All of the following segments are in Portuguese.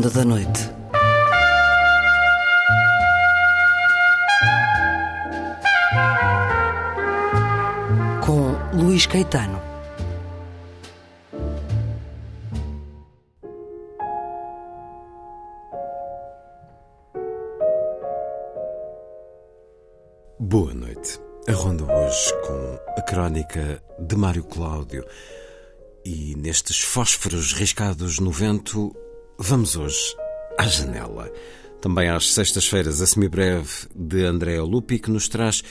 Ronda da Noite. Com Luís Caetano. Boa noite. A ronda hoje com a crónica de Mário Cláudio. E nestes fósforos riscados no vento, vamos hoje à janela. Também às sextas-feiras, a semibreve de André Lupi, que nos traz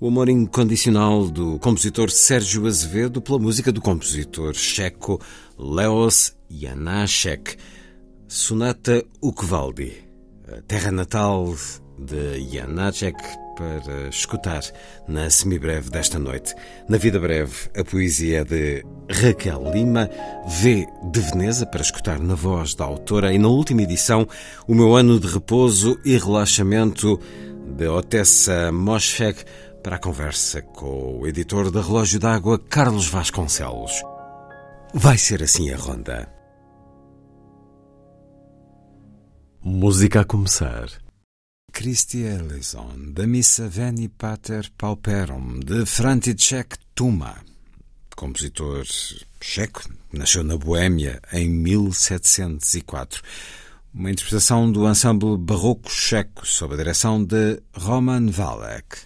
o amor incondicional do compositor Sérgio Azevedo pela música do compositor checo Leos Janáček. Sonata Ukvaldi, a terra natal de Janáček, para escutar na semibreve desta noite. Na vida breve, a poesia de Raquel Lima, V de Veneza, para escutar na voz da autora, e na última edição, o meu ano de repouso e relaxamento de Otessa Moschek, para a conversa com o editor da Relógio d'Água, Carlos Vasconcelos. Vai ser assim a ronda. Música a começar. Christie Ellison, da missa Veni Pater Pauperum, de František Tuma. Compositor checo, nasceu na Boêmia em 1704. Uma interpretação do ensemble barroco checo, sob a direção de Roman Valek.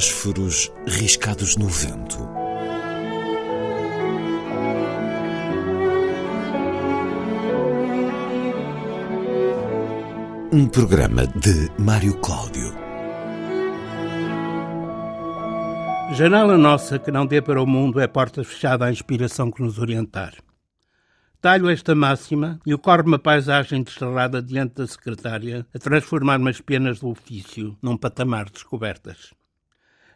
Fósforos riscados no vento. Um programa de Mário Cláudio. Janela nossa que não dê para o mundo é porta fechada à inspiração que nos orientar. Talho esta máxima e ocorre uma paisagem desterrada diante da secretária a transformar-me as penas do ofício num patamar de descobertas.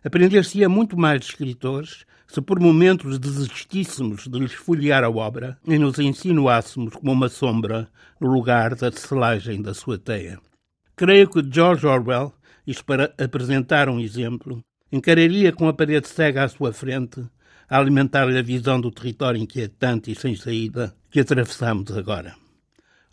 Aprender-se-ia muito mais de escritores se por momentos desistíssemos de lhes folhear a obra e nos insinuássemos como uma sombra no lugar da selagem da sua teia. Creio que George Orwell, isto para apresentar um exemplo, encararia com a parede cega à sua frente a alimentar-lhe a visão do território inquietante e sem saída que atravessamos agora.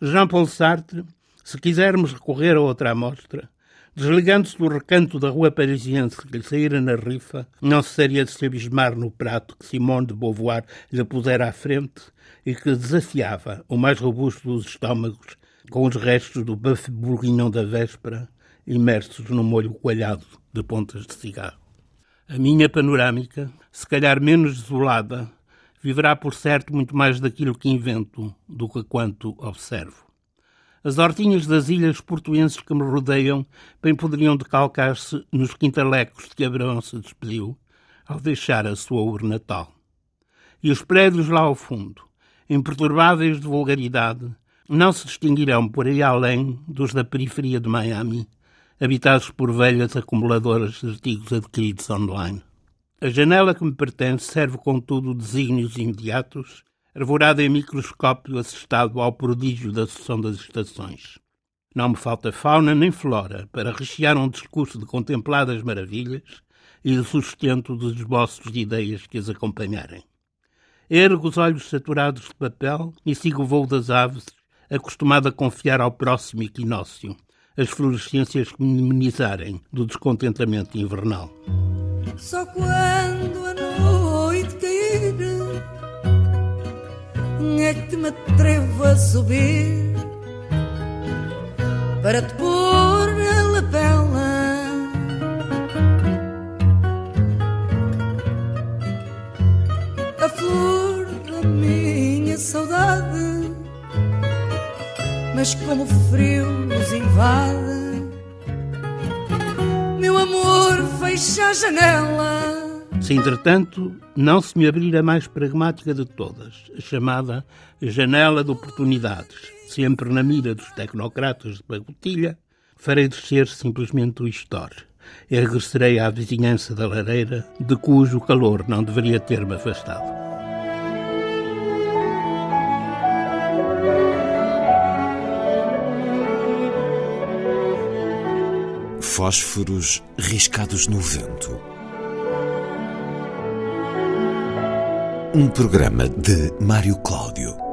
Jean-Paul Sartre, se quisermos recorrer a outra amostra, desligando-se do recanto da rua parisiense que lhe saíra na rifa, não cessaria de se abismar no prato que Simone de Beauvoir lhe pusera à frente e que desafiava o mais robusto dos estômagos com os restos do buff bourguignon da véspera imersos no molho coalhado de pontas de cigarro. A minha panorâmica, se calhar menos desolada, viverá por certo muito mais daquilo que invento do que quanto observo. As hortinhas das ilhas portuenses que me rodeiam bem poderiam decalcar-se nos quintalecos de que Abraão se despediu ao deixar a sua urna natal. E os prédios lá ao fundo, imperturbáveis de vulgaridade, não se distinguirão por aí além dos da periferia de Miami, habitados por velhas acumuladoras de artigos adquiridos online. A janela que me pertence serve, contudo, desígnios imediatos, arvorada em microscópio assestado ao prodígio da sucessão das estações. Não me falta fauna nem flora para rechear um discurso de contempladas maravilhas e de sustento dos esboços de ideias que as acompanharem. Ergo os olhos saturados de papel e sigo o voo das aves, acostumado a confiar ao próximo equinócio as florescências que me imunizarem do descontentamento invernal. Só quando é que me atrevo a subir para te pôr na lapela. A flor da minha saudade, mas como o frio nos invade meu amor, fecha a janela. Se, entretanto, não se me abrir a mais pragmática de todas, a chamada janela de oportunidades, sempre na mira dos tecnocratas de pagotilha, farei descer simplesmente o store e regressarei à vizinhança da lareira, de cujo calor não deveria ter-me afastado. Fósforos riscados no vento. Um programa de Mário Cláudio.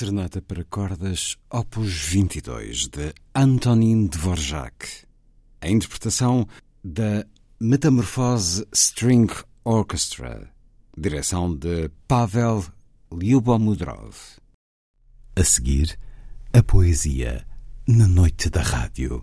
Serenata para Cordas, Opus 22, de Antonin Dvorak. A interpretação da Metamorfose String Orchestra, direção de Pavel Lyubomudrov. A seguir, a poesia na noite da rádio.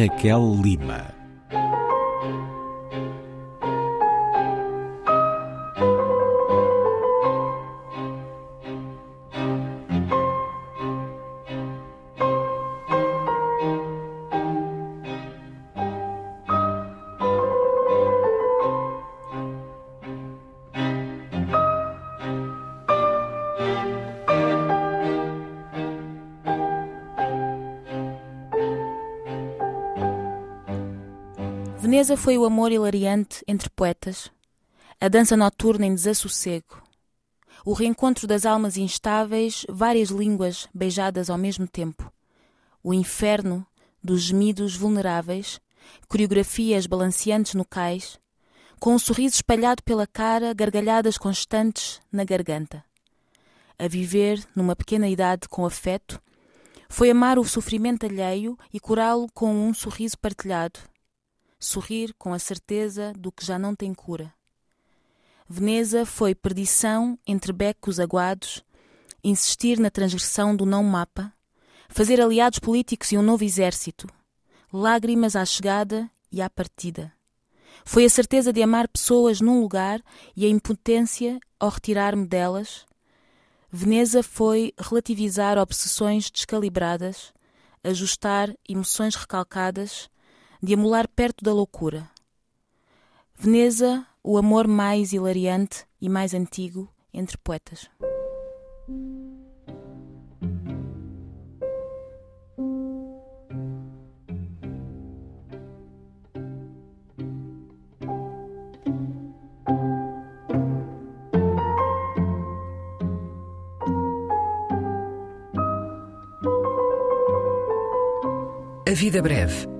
Raquel Lima. Veneza foi o amor hilariante entre poetas, a dança noturna em desassossego, o reencontro das almas instáveis, várias línguas beijadas ao mesmo tempo, o inferno dos gemidos vulneráveis, coreografias balanceantes no cais, com um sorriso espalhado pela cara, gargalhadas constantes na garganta. A viver numa pequena idade com afeto, foi amar o sofrimento alheio e curá-lo com um sorriso partilhado, sorrir com a certeza do que já não tem cura. Veneza foi perdição entre becos aguados, insistir na transgressão do não mapa, fazer aliados políticos e um novo exército, lágrimas à chegada e à partida. Foi a certeza de amar pessoas num lugar e a impotência ao retirar-me delas. Veneza foi relativizar obsessões descalibradas, ajustar emoções recalcadas, de amolar perto da loucura. Veneza, o amor mais hilariante e mais antigo entre poetas. A vida breve.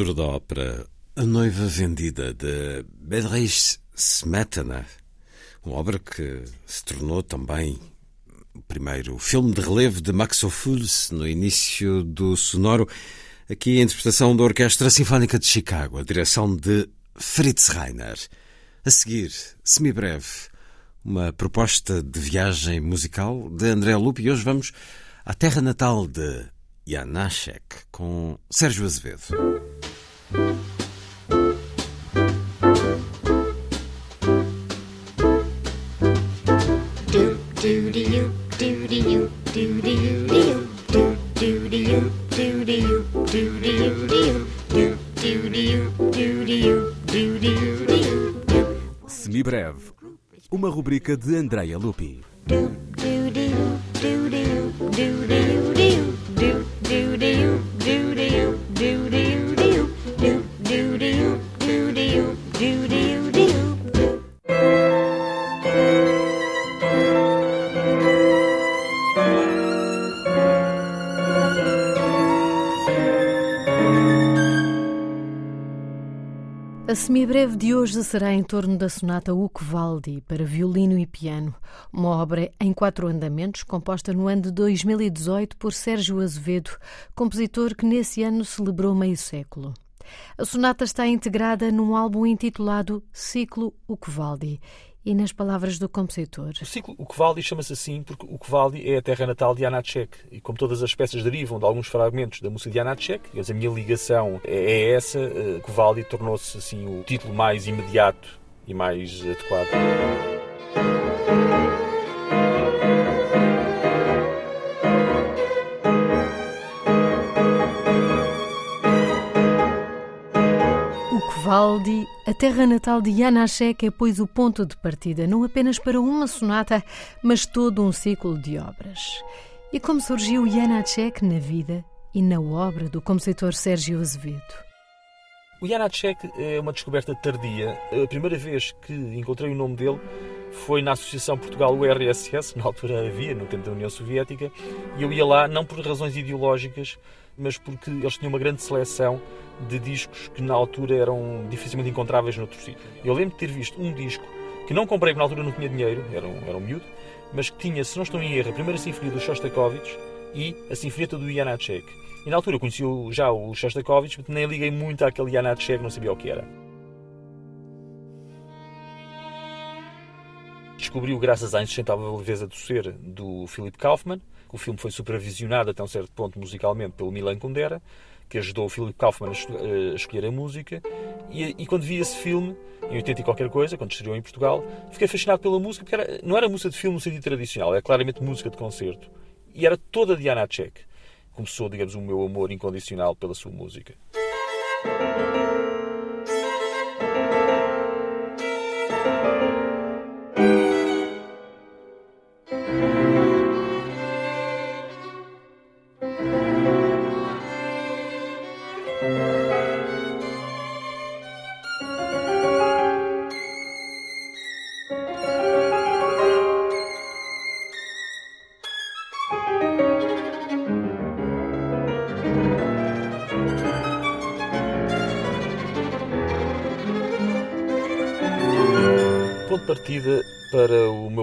Abertura da ópera A Noiva Vendida, de Bedřich Smetana. Uma obra que se tornou também o primeiro filme de relevo de Max Ophuls no início do sonoro. Aqui a interpretação da Orquestra Sinfónica de Chicago, a direção de Fritz Reiner. A seguir, semi-breve, uma proposta de viagem musical de André Lupe e hoje vamos à terra natal de Janacek com Sérgio Azevedo. Semibreve, uma rubrica de Andreia Lupi. Semibreve de hoje será em torno da sonata Ucvaldi para violino e piano, uma obra em quatro andamentos composta no ano de 2018 por Sérgio Azevedo, compositor que nesse ano celebrou meio século. A sonata está integrada num álbum intitulado Ciclo Ucvaldi e nas palavras do compositor. O ciclo Ukvaldi chama-se assim porque Ukvaldi é a terra natal de Janacek e como todas as peças derivam de alguns fragmentos da música de Janacek, a minha ligação é, é essa, Ukvaldi tornou-se assim o título mais imediato e mais adequado. Vivaldi, a terra natal de Janacek é, pois, o ponto de partida, não apenas para uma sonata, mas todo um ciclo de obras. E como surgiu Janacek na vida e na obra do compositor Sérgio Azevedo? O Janacek é uma descoberta tardia. A primeira vez que encontrei o nome dele foi na Associação Portugal-URSS, na altura havia, no tempo da União Soviética, e eu ia lá não por razões ideológicas, mas porque eles tinham uma grande seleção de discos que na altura eram dificilmente encontráveis noutro sítio. Eu lembro de ter visto um disco que não comprei porque na altura não tinha dinheiro, era um, era um miúdo, mas que tinha, se não estou em erro, a primeira sinfonia do Shostakovich e a sinfonieta do Janacek. E na altura eu conhecia já o Shostakovich, mas nem liguei muito àquele Janacek, não sabia o que era. Descobriu graças à insustentável leveza do ser do Philip Kaufman, o filme foi supervisionado até um certo ponto musicalmente pelo Milan Kundera, que ajudou o Philip Kaufman a escolher a música. E, e, quando vi esse filme, em 80 e qualquer coisa, quando estreou em Portugal, fiquei fascinado pela música, porque era, não era música de filme no sentido tradicional, era claramente música de concerto. E era toda Diana Tchek. Começou, digamos, o meu amor incondicional pela sua música.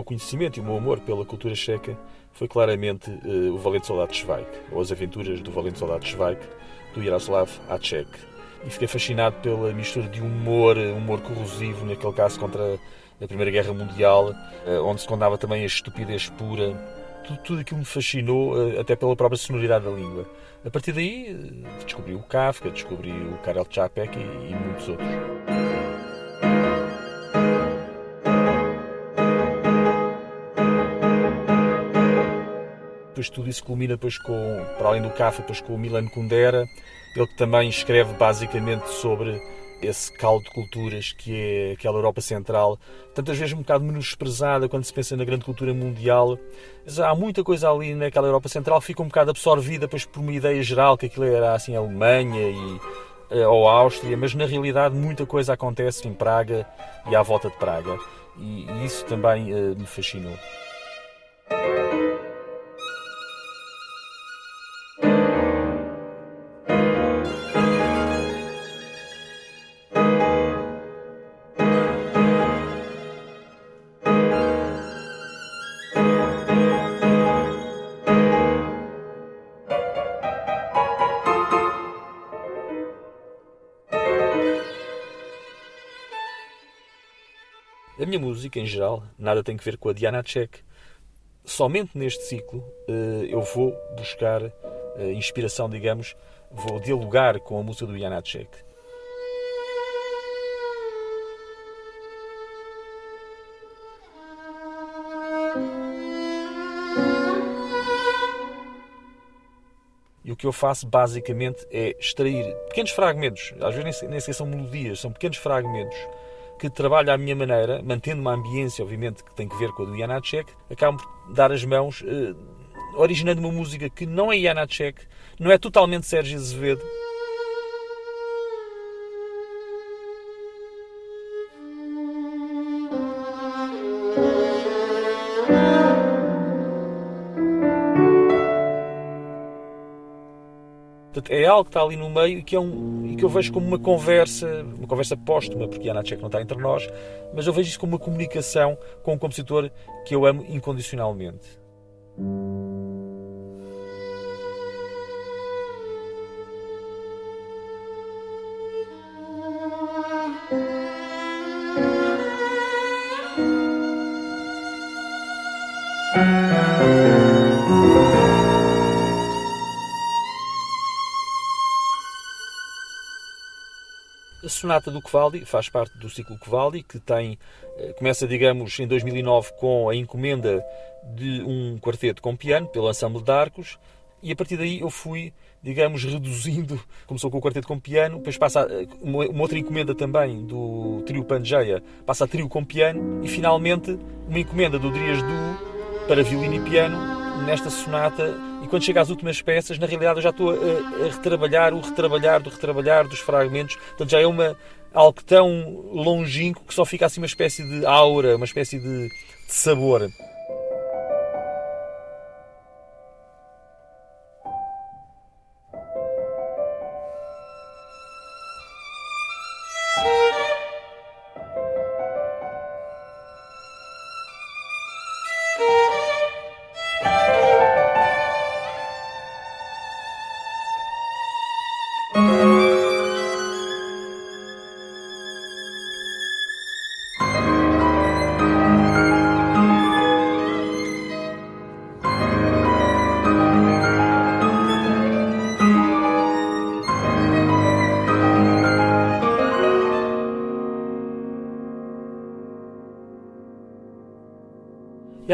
Conhecimento e o meu amor pela cultura checa foi claramente uh, o Valente Soldado Schweik, ou as aventuras do Valente Soldado Schweik, do Jaroslav Acek. E fiquei fascinado pela mistura de humor, humor corrosivo, naquele caso contra a Primeira Guerra Mundial, uh, onde se contava também a estupidez pura. Tudo, tudo aquilo me fascinou, uh, até pela própria sonoridade da língua. A partir daí, descobri o Kafka, descobri o Karel Čapek e, e muitos outros. Depois tudo isso culmina depois com, para além do Kafka, depois com o Milan Kundera, ele que também escreve basicamente sobre esse caldo de culturas que é aquela Europa Central, tantas vezes um bocado menosprezada quando se pensa na grande cultura mundial. Mas há muita coisa ali naquela Europa Central, fica um bocado absorvida depois por uma ideia geral que aquilo era assim a Alemanha e eh, ou a Áustria, mas na realidade muita coisa acontece em Praga e à volta de Praga. E, e isso também uh, me fascinou. Música, em geral, nada tem que ver com a Diana Check. Somente neste ciclo eh, eu vou buscar eh, inspiração, digamos, vou dialogar com a música do Janacek. E o que eu faço basicamente é extrair pequenos fragmentos, às vezes nem sequer são melodias, são pequenos fragmentos que trabalho à minha maneira, mantendo uma ambiência, obviamente, que tem que ver com a do Janacek, acabam por dar as mãos, eh, originando uma música que não é Janacek, não é totalmente Sérgio Azevedo, Portanto, é algo que está ali no meio e que, é um, e que eu vejo como uma conversa, uma conversa póstuma, porque a Ana não está entre nós, mas eu vejo isso como uma comunicação com um compositor que eu amo incondicionalmente. Sonata do Kvaldi faz parte do ciclo Kvaldi, que tem, eh, começa, digamos, em 2009 com a encomenda de um quarteto com piano, pelo Ensemble de Arcos, e a partir daí eu fui, digamos, reduzindo. Começou com o quarteto com piano, depois passa eh, uma, outra encomenda também do trio Pangeia, passa a trio com piano, e finalmente uma encomenda do Drias Du para violino e piano, nesta sonata e quando chega às últimas peças, na realidade eu já estou a, a retrabalhar o retrabalhar do retrabalhar dos fragmentos, portanto já é uma algo tão longínquo que só fica assim uma espécie de aura, uma espécie de, de sabor.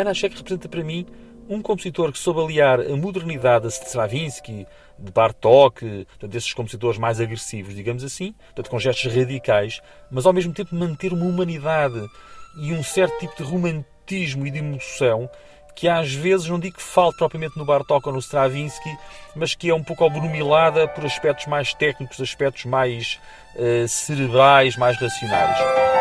Janacek representa para mim um compositor que soube aliar a modernidade de Stravinsky, de Bartók, desses compositores mais agressivos, digamos assim, portanto, com gestos radicais, mas ao mesmo tempo manter uma humanidade e um certo tipo de romantismo e de emoção que às vezes não digo que falte propriamente no Bartók ou no Stravinsky, mas que é um pouco obrumilada por aspectos mais técnicos, aspectos mais uh, cerebrais, mais racionais.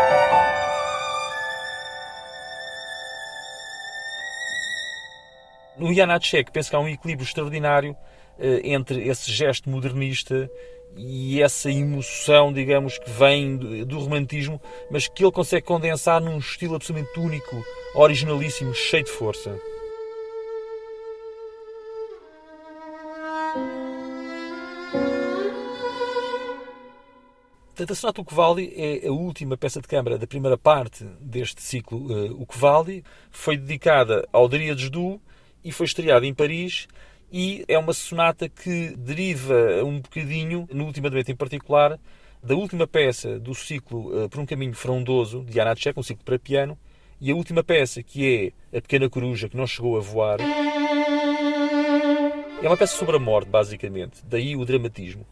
No Janacek penso que há um equilíbrio extraordinário eh, entre esse gesto modernista e essa emoção, digamos, que vem do romantismo, mas que ele consegue condensar num estilo absolutamente único, originalíssimo, cheio de força. Portanto, a Sonata Ucvaldi é a última peça de câmara da primeira parte deste ciclo uh, Ucvaldi. Foi dedicada ao Dríades Du e foi estreado em Paris e é uma sonata que deriva um bocadinho, no último andamento em particular, da última peça do ciclo uh, Por um Caminho Frondoso, de Anna Tchek, um ciclo para piano, e a última peça, que é A Pequena Coruja, que não chegou a voar. É uma peça sobre a morte, basicamente, daí o dramatismo.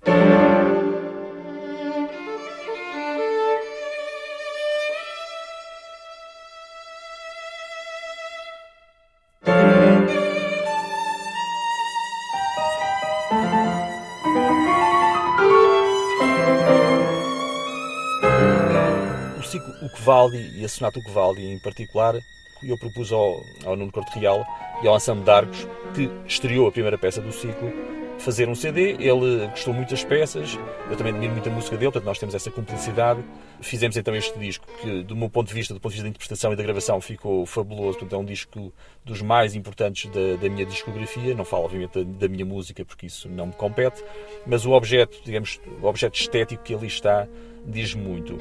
Vivaldi e a Sonata Vivaldi em particular, eu propus ao, ao Nuno Corte Real e ao Ensemble de Arcos, que estreou a primeira peça do ciclo, fazer um CD. Ele gostou muito das peças, eu também admiro muito a música dele, portanto nós temos essa cumplicidade. Fizemos então este disco, que do meu ponto de vista, do ponto de vista da interpretação e da gravação, ficou fabuloso. Portanto, é um disco dos mais importantes da, da minha discografia. Não falo, obviamente, da, da, minha música, porque isso não me compete, mas o objeto, digamos, o objeto estético que ali está, diz muito.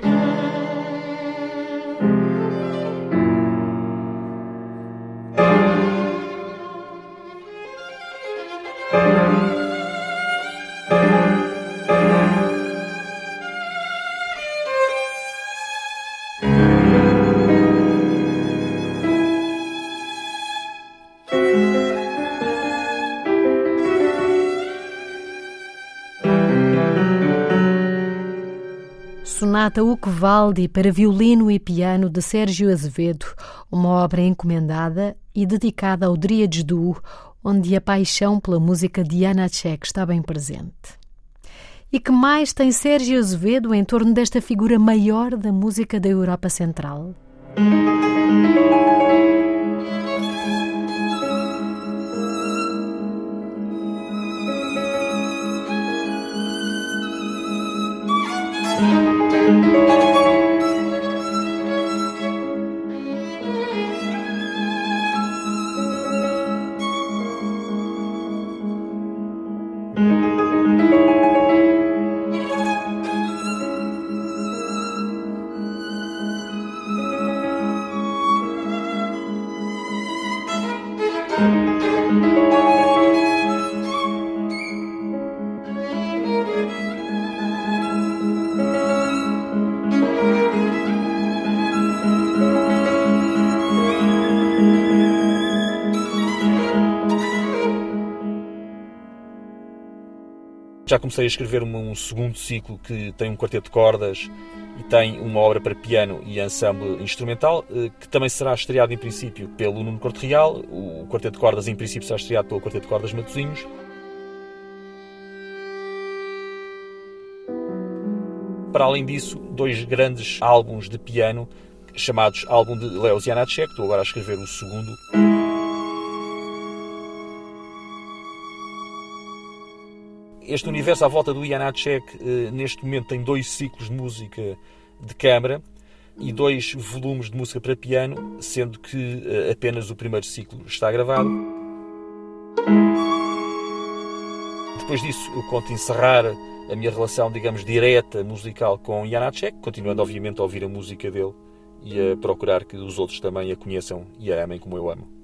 Sonata Ucvaldi para violino e piano de Sérgio Azevedo, uma obra encomendada e dedicada ao Dríades Duo, onde a paixão pela música de Tchek está bem presente. E que mais tem Sérgio Azevedo em torno desta figura maior da música da Europa Central? Já comecei a escrever um, segundo ciclo que tem um quarteto de cordas e tem uma obra para piano e ensemble instrumental, eh, que também será estreado em princípio pelo Nuno Corte Real. O quarteto de cordas, em princípio, será estreado pelo quarteto de cordas Matosinhos. Para além disso, dois grandes álbuns de piano, chamados Álbum de Leo Janacek, estou agora a escrever o segundo. Este universo à volta do Janacek, eh, neste momento, tem dois ciclos de música de câmara e dois volumes de música para piano, sendo que eh, apenas o primeiro ciclo está gravado. Depois disso, eu conto encerrar a minha relação, digamos, direta musical com Janacek, continuando, obviamente, a ouvir a música dele e a procurar que os outros também a conheçam e a amem como eu amo.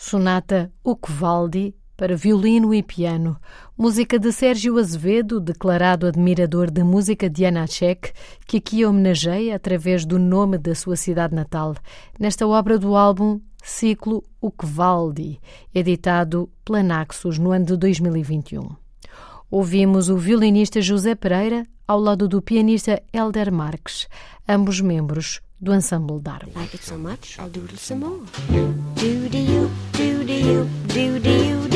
Sonata Ucvaldi para violino e piano, música de Sérgio Azevedo, declarado admirador da música de Janacek, que aqui homenageia através do nome da sua cidade natal, nesta obra do álbum Ciclo Ucvaldi, editado pela Naxos no ano de 2021. Ouvimos o violinista José Pereira ao lado do pianista Elder Marques, ambos membros do ensemble Darwin. Like do you, do. you,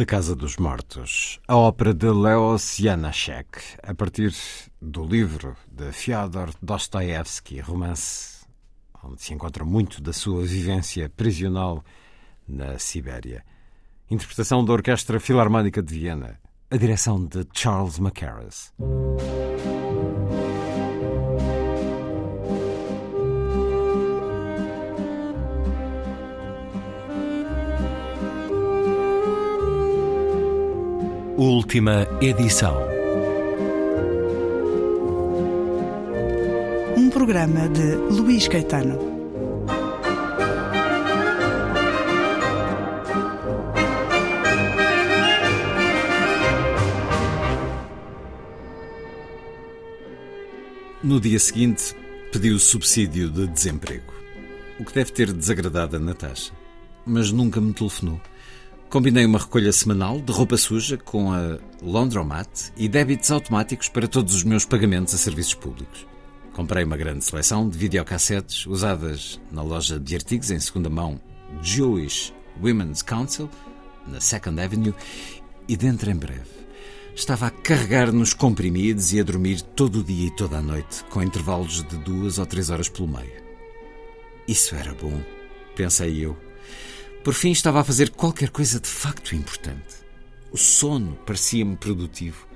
Da Casa dos Mortos, a ópera de Leos Janáček, a partir do livro de Fyodor Dostoevsky, romance onde se encontra muito da sua vivência prisional na Sibéria. Interpretação da Orquestra Filarmónica de Viena, a direção de Charles Mackerras. Última edição. Um programa de Luís Caetano. No dia seguinte, pediu subsídio de desemprego, o que deve ter desagradado a Natasha, mas nunca me telefonou. Combinei uma recolha semanal de roupa suja com a Laundromat e débitos automáticos para todos os meus pagamentos a serviços públicos. Comprei uma grande seleção de videocassetes usadas na loja de artigos em segunda mão Jewish Women's Council, na Second Avenue, e dentro em breve. Estava a carregar nos comprimidos e a dormir todo o dia e toda a noite, com intervalos de duas ou três horas pelo meio. Isso era bom, pensei eu por fim, estava a fazer qualquer coisa de facto importante. O sono parecia-me produtivo.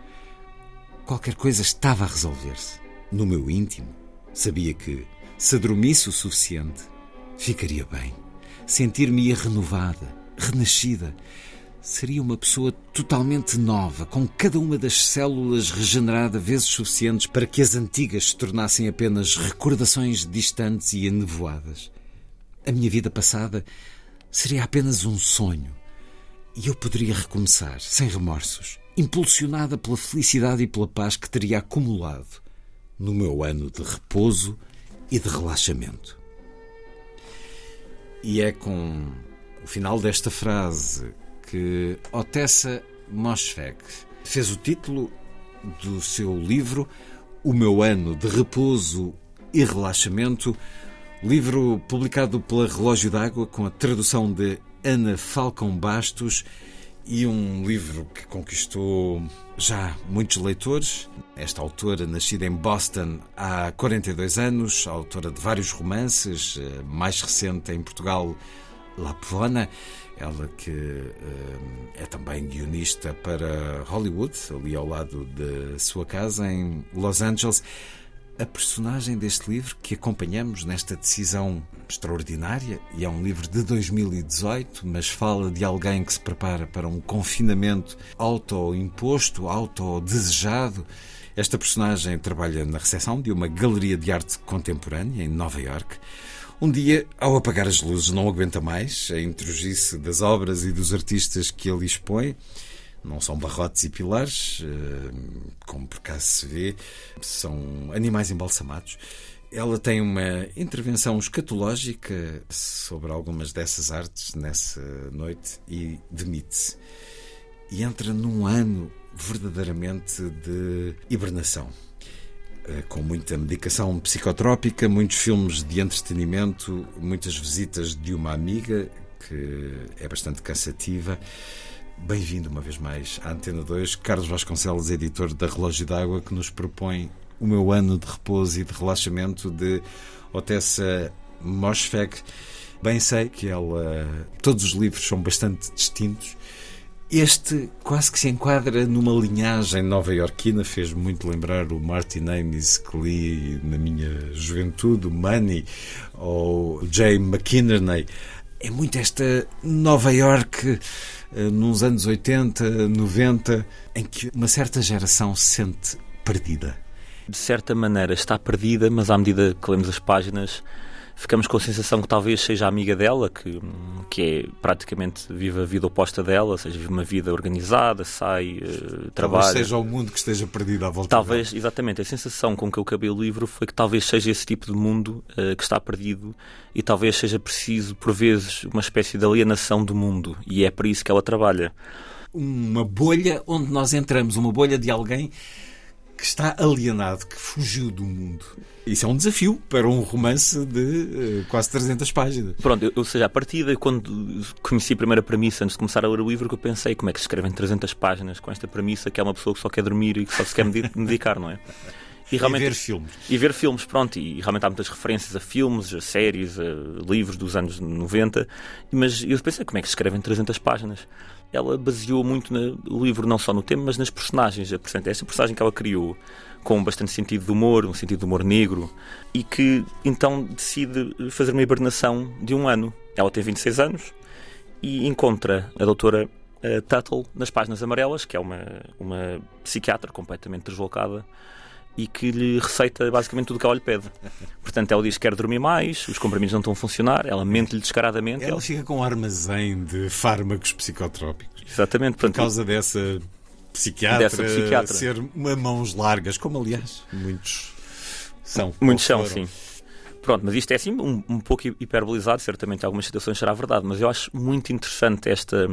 Qualquer coisa estava a resolver-se. No meu íntimo, sabia que, se dormisse o suficiente, ficaria bem. Sentir-me-ia renovada, renascida. Seria uma pessoa totalmente nova, com cada uma das células regenerada vezes suficientes para que as antigas se tornassem apenas recordações distantes e enevoadas. A minha vida passada seria apenas um sonho. E eu poderia recomeçar, sem remorsos, impulsionada pela felicidade e pela paz que teria acumulado no meu ano de repouso e de relaxamento. E é com o final desta frase que Otessa Moschweg fez o título do seu livro O meu ano de repouso e relaxamento Livro publicado pela Relógio d'Água com a tradução de Ana Falcão Bastos e um livro que conquistou já muitos leitores. Esta autora, nascida em Boston há 42 anos, autora de vários romances, eh, mais recente em Portugal, La Pavona, ela que eh, é também guionista para Hollywood, ali ao lado de sua casa em Los Angeles a personagem deste livro que acompanhamos nesta decisão extraordinária, e é um livro de 2018, mas fala de alguém que se prepara para um confinamento auto-imposto, auto-desejado. Esta personagem trabalha na recepção de uma galeria de arte contemporânea em Nova York. Um dia, ao apagar as luzes, não aguenta mais a intrugice das obras e dos artistas que ele expõe não são barrotes e pilares, eh, como por acaso se vê, são animais embalsamados. Ela tem uma intervenção escatológica sobre algumas dessas artes nessa noite e demite-se. E entra num ano verdadeiramente de hibernação eh, com muita medicação psicotrópica, muitos filmes de entretenimento, muitas visitas de uma amiga que é bastante cansativa Bem-vindo uma vez mais à Antena 2, Carlos Vasconcelos, editor da Relógio d'Água, que nos propõe o meu ano de repouso e de relaxamento de Otessa Moschweg. Bem sei que ela. Todos os livros são bastante distintos. Este quase que se enquadra numa linhagem nova-iorquina, fez muito lembrar o Martin Amis que li na minha juventude, o Money, ou o Jay McInerney. É muito esta Nova York nos anos 80, 90, em que uma certa geração se sente perdida? De certa maneira está perdida, mas à medida que lemos as páginas ficamos com a sensação que talvez seja amiga dela, que, que é praticamente vive a vida oposta dela, ou seja, vive uma vida organizada, sai, uh, trabalha. Talvez seja o mundo que esteja perdido à volta Talvez, dela. exatamente. A sensação com que eu acabei o livro foi que talvez seja esse tipo de mundo uh, que está perdido e talvez seja preciso, por vezes, uma espécie de alienação do mundo. E é para isso que ela trabalha. Uma bolha onde nós entramos, uma bolha de alguém que está alienado, que fugiu do mundo. Isso é um desafio para um romance de uh, quase 300 páginas. Pronto, ou seja, a partida, quando conheci a primeira premissa antes de começar a ler o livro, que eu pensei como é que se escrevem 300 páginas com esta premissa que é uma pessoa que só quer dormir e que só se quer medicar, não é? E, realmente, e ver filmes. E ver filmes, pronto. E realmente há muitas referências a filmes, a séries, a livros dos anos 90. Mas eu pensei, como é que se escrevem 300 páginas? Ela baseou muito no livro, não só no tema, mas nas personagens. Esta personagem que ela criou, com bastante sentido de humor, um sentido de humor negro, e que então decide fazer uma hibernação de um ano. Ela tem 26 anos e encontra a doutora uh, Tuttle nas páginas amarelas, que é uma, uma psiquiatra completamente deslocada e que lhe receita basicamente tudo o que ela lhe pede. Portanto, ela diz que quer dormir mais, os comprimidos não estão a funcionar, ela mente-lhe descaradamente. Ela, ela, fica com um armazém de fármacos psicotrópicos. Exatamente. Portanto, por causa dessa psiquiatra, dessa psiquiatra ser uma mãos largas, como aliás muitos são. Muitos são, sim. Pronto, mas isto é assim um, um pouco hiperbolizado, certamente em algumas situações será verdade, mas eu acho muito interessante esta,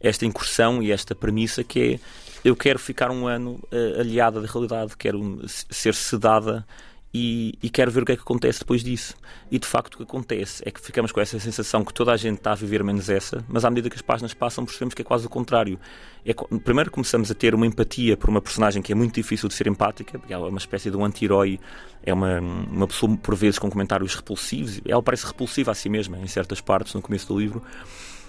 esta incursão e esta premissa que é eu quero ficar um ano uh, aliada da realidade, quero ser sedada e, e, quero ver o que é que acontece depois disso. E de facto o que acontece é que ficamos com essa sensação que toda a gente está a viver menos essa, mas à medida que as páginas passam percebemos que é quase o contrário. É, primeiro começamos a ter uma empatia por uma personagem que é muito difícil de ser empática, porque ela é uma espécie de um anti-herói, é uma, uma pessoa por vezes com comentários repulsivos, ela parece repulsiva a si mesma em certas partes no começo do livro.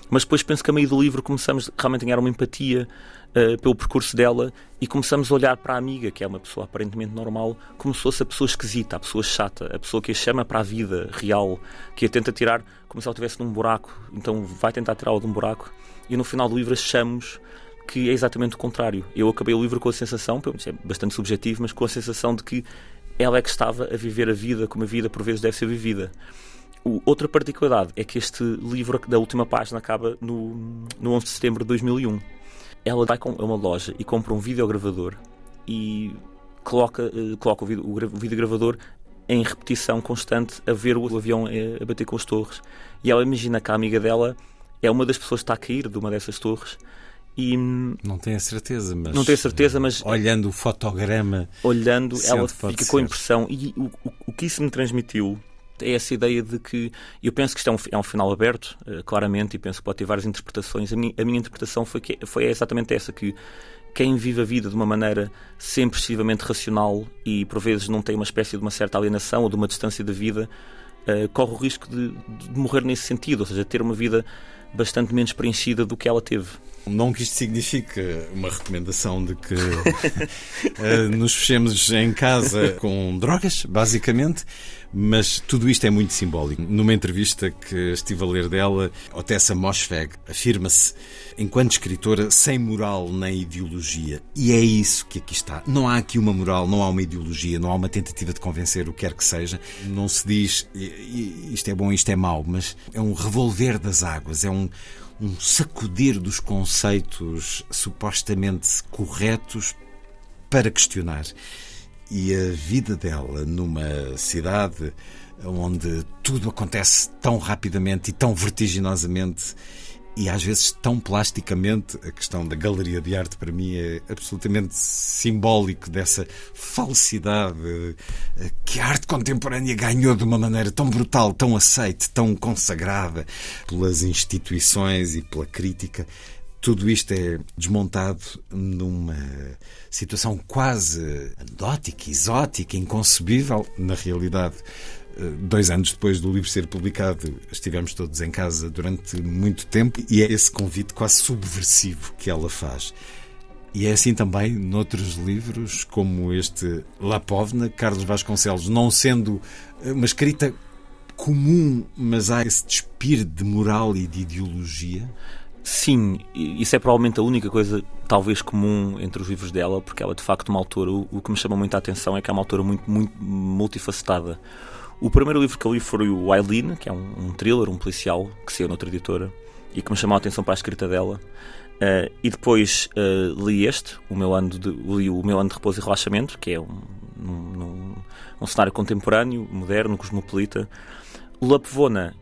Mas depois penso que a meio do livro começamos realmente a ganhar uma empatia uh, pelo percurso dela e começamos a olhar para a amiga, que é uma pessoa aparentemente normal, como se fosse a pessoa esquisita, a pessoa chata, a pessoa que a chama para a vida real, que a tenta tirar como se ela estivesse num buraco, então vai tentar tirá-la de um buraco e no final do livro achamos que é exatamente o contrário. Eu acabei o livro com a sensação, pelo menos é bastante subjetivo, mas com a sensação de que ela é que estava a viver a vida como a vida por vezes deve ser vivida. Outra particularidade é que este livro da última página acaba no, no 11 de setembro de 2001. Ela vai a uma loja e compra um videogravador e coloca, uh, coloca o, video, o, videogravador em repetição constante a ver o avião a, a bater com as torres. E ela imagina que a amiga dela é uma das pessoas que está a cair de uma dessas torres e não tenho a certeza, mas não tenho certeza, mas olhando o fotograma, olhando, ela fica com a impressão e o, o, o que isso me transmitiu é essa ideia de que eu penso que isto é um, é um final aberto, uh, claramente, e penso que pode ter várias interpretações. A minha, a minha interpretação foi, que, foi exatamente essa: que quem vive a vida de uma maneira sempre excessivamente racional e por vezes não tem uma espécie de uma certa alienação ou de uma distância da vida, uh, corre o risco de, de morrer nesse sentido, ou seja, ter uma vida bastante menos preenchida do que ela teve. Não que isto signifique uma recomendação de que uh, nos fechemos em casa com drogas, basicamente, mas tudo isto é muito simbólico. Numa entrevista que estive a ler dela, Otessa Mosfeg afirma-se enquanto escritora sem moral nem ideologia. E é isso que aqui está. Não há aqui uma moral, não há uma ideologia, não há uma tentativa de convencer o que quer que seja. Não se diz isto é bom, isto é mau, mas é um revolver das águas, é um um sacudir dos conceitos supostamente corretos para questionar. E a vida dela numa cidade onde tudo acontece tão rapidamente e tão vertiginosamente e às vezes tão plasticamente, a questão da galeria de arte para mim é absolutamente simbólico dessa falsidade eh, que a arte contemporânea ganhou de uma maneira tão brutal, tão aceite, tão consagrada pelas instituições e pela crítica. Tudo isto é desmontado numa situação quase anedótica, exótica, inconcebível, na realidade dois anos depois do livro ser publicado, estivemos todos em casa durante muito tempo e é esse convite quase subversivo que ela faz. E é assim também noutros livros, como este Lapovna, Carlos Vasconcelos, não sendo uma escrita comum, mas há esse despir de moral e de ideologia. Sim, isso é provavelmente a única coisa, talvez comum entre os livros dela, porque ela, de facto, uma autora. O, que me chama muita atenção é que é uma autora muito, muito multifacetada. O primeiro livro que eu li foi o Eileen, que é um, um thriller, um policial, que saiu noutra editora e que me chamou a atenção para a escrita dela. Uh, e depois uh, li este, o meu, ano de, li o meu ano de repouso e relaxamento, que é um, um, um cenário contemporâneo, moderno, cosmopolita. Lapvona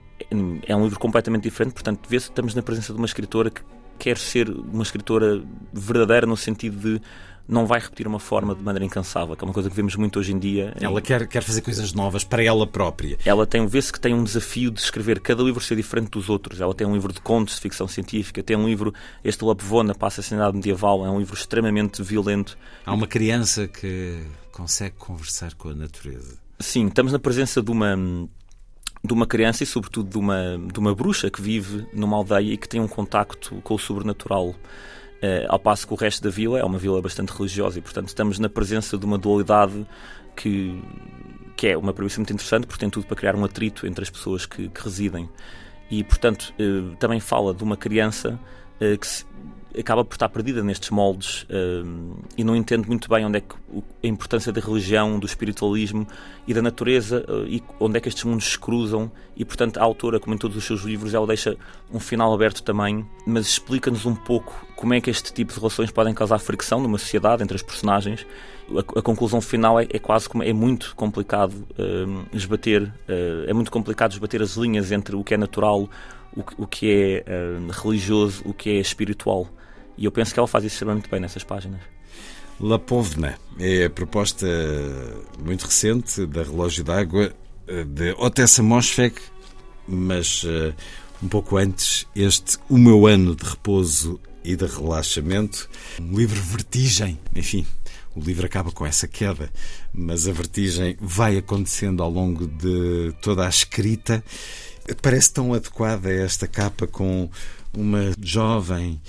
é um livro completamente diferente, portanto, vê se estamos na presença de uma escritora que quer ser uma escritora verdadeira no sentido de não vai repetir uma forma de maneira incansável, que é uma coisa que vemos muito hoje em dia. Ela quer, quer fazer coisas novas para ela própria. Ela tem, vê-se que tem um desafio de escrever cada livro ser diferente dos outros. Ela tem um livro de contos, de ficção científica, tem um livro, este Lapvona, passa a cidade medieval, é um livro extremamente violento. Há uma criança que consegue conversar com a natureza. Sim, estamos na presença de uma de uma criança e sobretudo de uma, de uma bruxa que vive numa aldeia e que tem um contacto com o sobrenatural. Uh, ao passo que o resto da vila é uma vila bastante religiosa e, portanto, estamos na presença de uma dualidade que, que é uma premissa muito interessante porque tem tudo para criar um atrito entre as pessoas que, que residem. E, portanto, uh, também fala de uma criança uh, que se, acaba por estar perdida nestes moldes uh, e não entende muito bem onde é que a importância da religião, do espiritualismo e da natureza uh, e onde é que estes mundos se cruzam e portanto a autora, como em todos os seus livros, ela deixa um final aberto também, mas explica-nos um pouco como é que este tipo de relações podem causar fricção numa sociedade entre as personagens. A, a conclusão final é, é, quase como é muito complicado uh, esbater, é muito complicado esbater as linhas entre o que é natural, o, o que é religioso, o que é espiritual. E eu penso que ela faz isso extremamente bem nessas páginas. La Povna é a proposta muito recente da Relógio d'Água eh, de Otessa Mosfeg, mas uh, um pouco antes, este O Meu Ano de Repouso e de Relaxamento, um livro vertigem, enfim. O livro acaba com essa queda, mas a vertigem vai acontecendo ao longo de toda a escrita. Parece tão adequada esta capa com uma jovem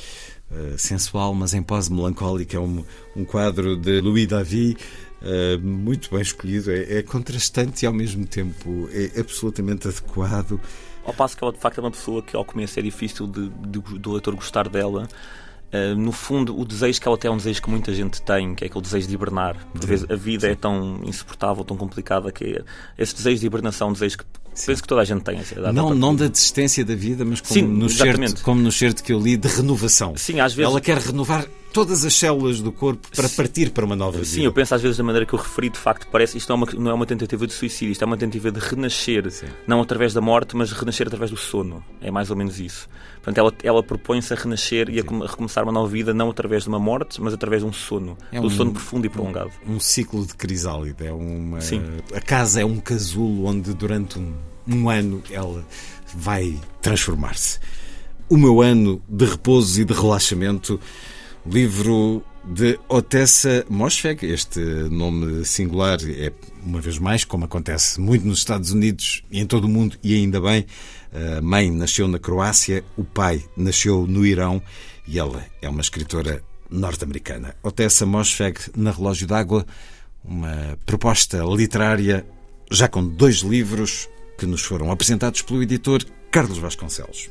uh, sensual, mas em pose melancólica. É um, um quadro de Louis David. Uh, muito bem escolhido, é, é, contrastante e ao mesmo tempo é absolutamente adequado. Ao passo que ela de facto é uma pessoa que ao começo é difícil de, de, do leitor gostar dela, Uh, no fundo, o desejo que ela tem é um desejo que muita gente tem, que é aquele desejo de hibernar. Por vezes a vida é Sim. é tão insuportável, tão complicada, que esse desejo de hibernação é um desejo que. Penso que toda a gente tem. Assim, não, não da desistência da vida, mas como, Sim, no certo, como no certo que eu li, de renovação. Sim, às vezes... Ela quer renovar todas as células do corpo para partir para uma nova vida. Sim, eu penso às vezes da maneira que eu referi, de facto, parece isto não é uma, não é uma tentativa de suicídio, isto é uma tentativa de renascer, Sim. não através da morte, mas renascer através do sono. É mais ou menos isso. Portanto, ela, ela propõe-se a renascer e a, a, recomeçar uma nova vida, não através de uma morte, mas através de um sono. É um, sono profundo e prolongado. Um, um ciclo de crisálida. É uma, Sim. A casa é um casulo onde durante um, um ano ela vai transformar-se. O meu ano de repouso e de relaxamento Livro de Otessa Mosfeg, este nome singular é, uma vez mais, como acontece muito nos Estados Unidos e em todo o mundo, e ainda bem, a mãe nasceu na Croácia, o pai nasceu no Irão e ela é uma escritora norte-americana. Otessa Mosfeg, na Relógio d'Água, uma proposta literária já com dois livros que nos foram apresentados pelo editor Carlos Vasconcelos.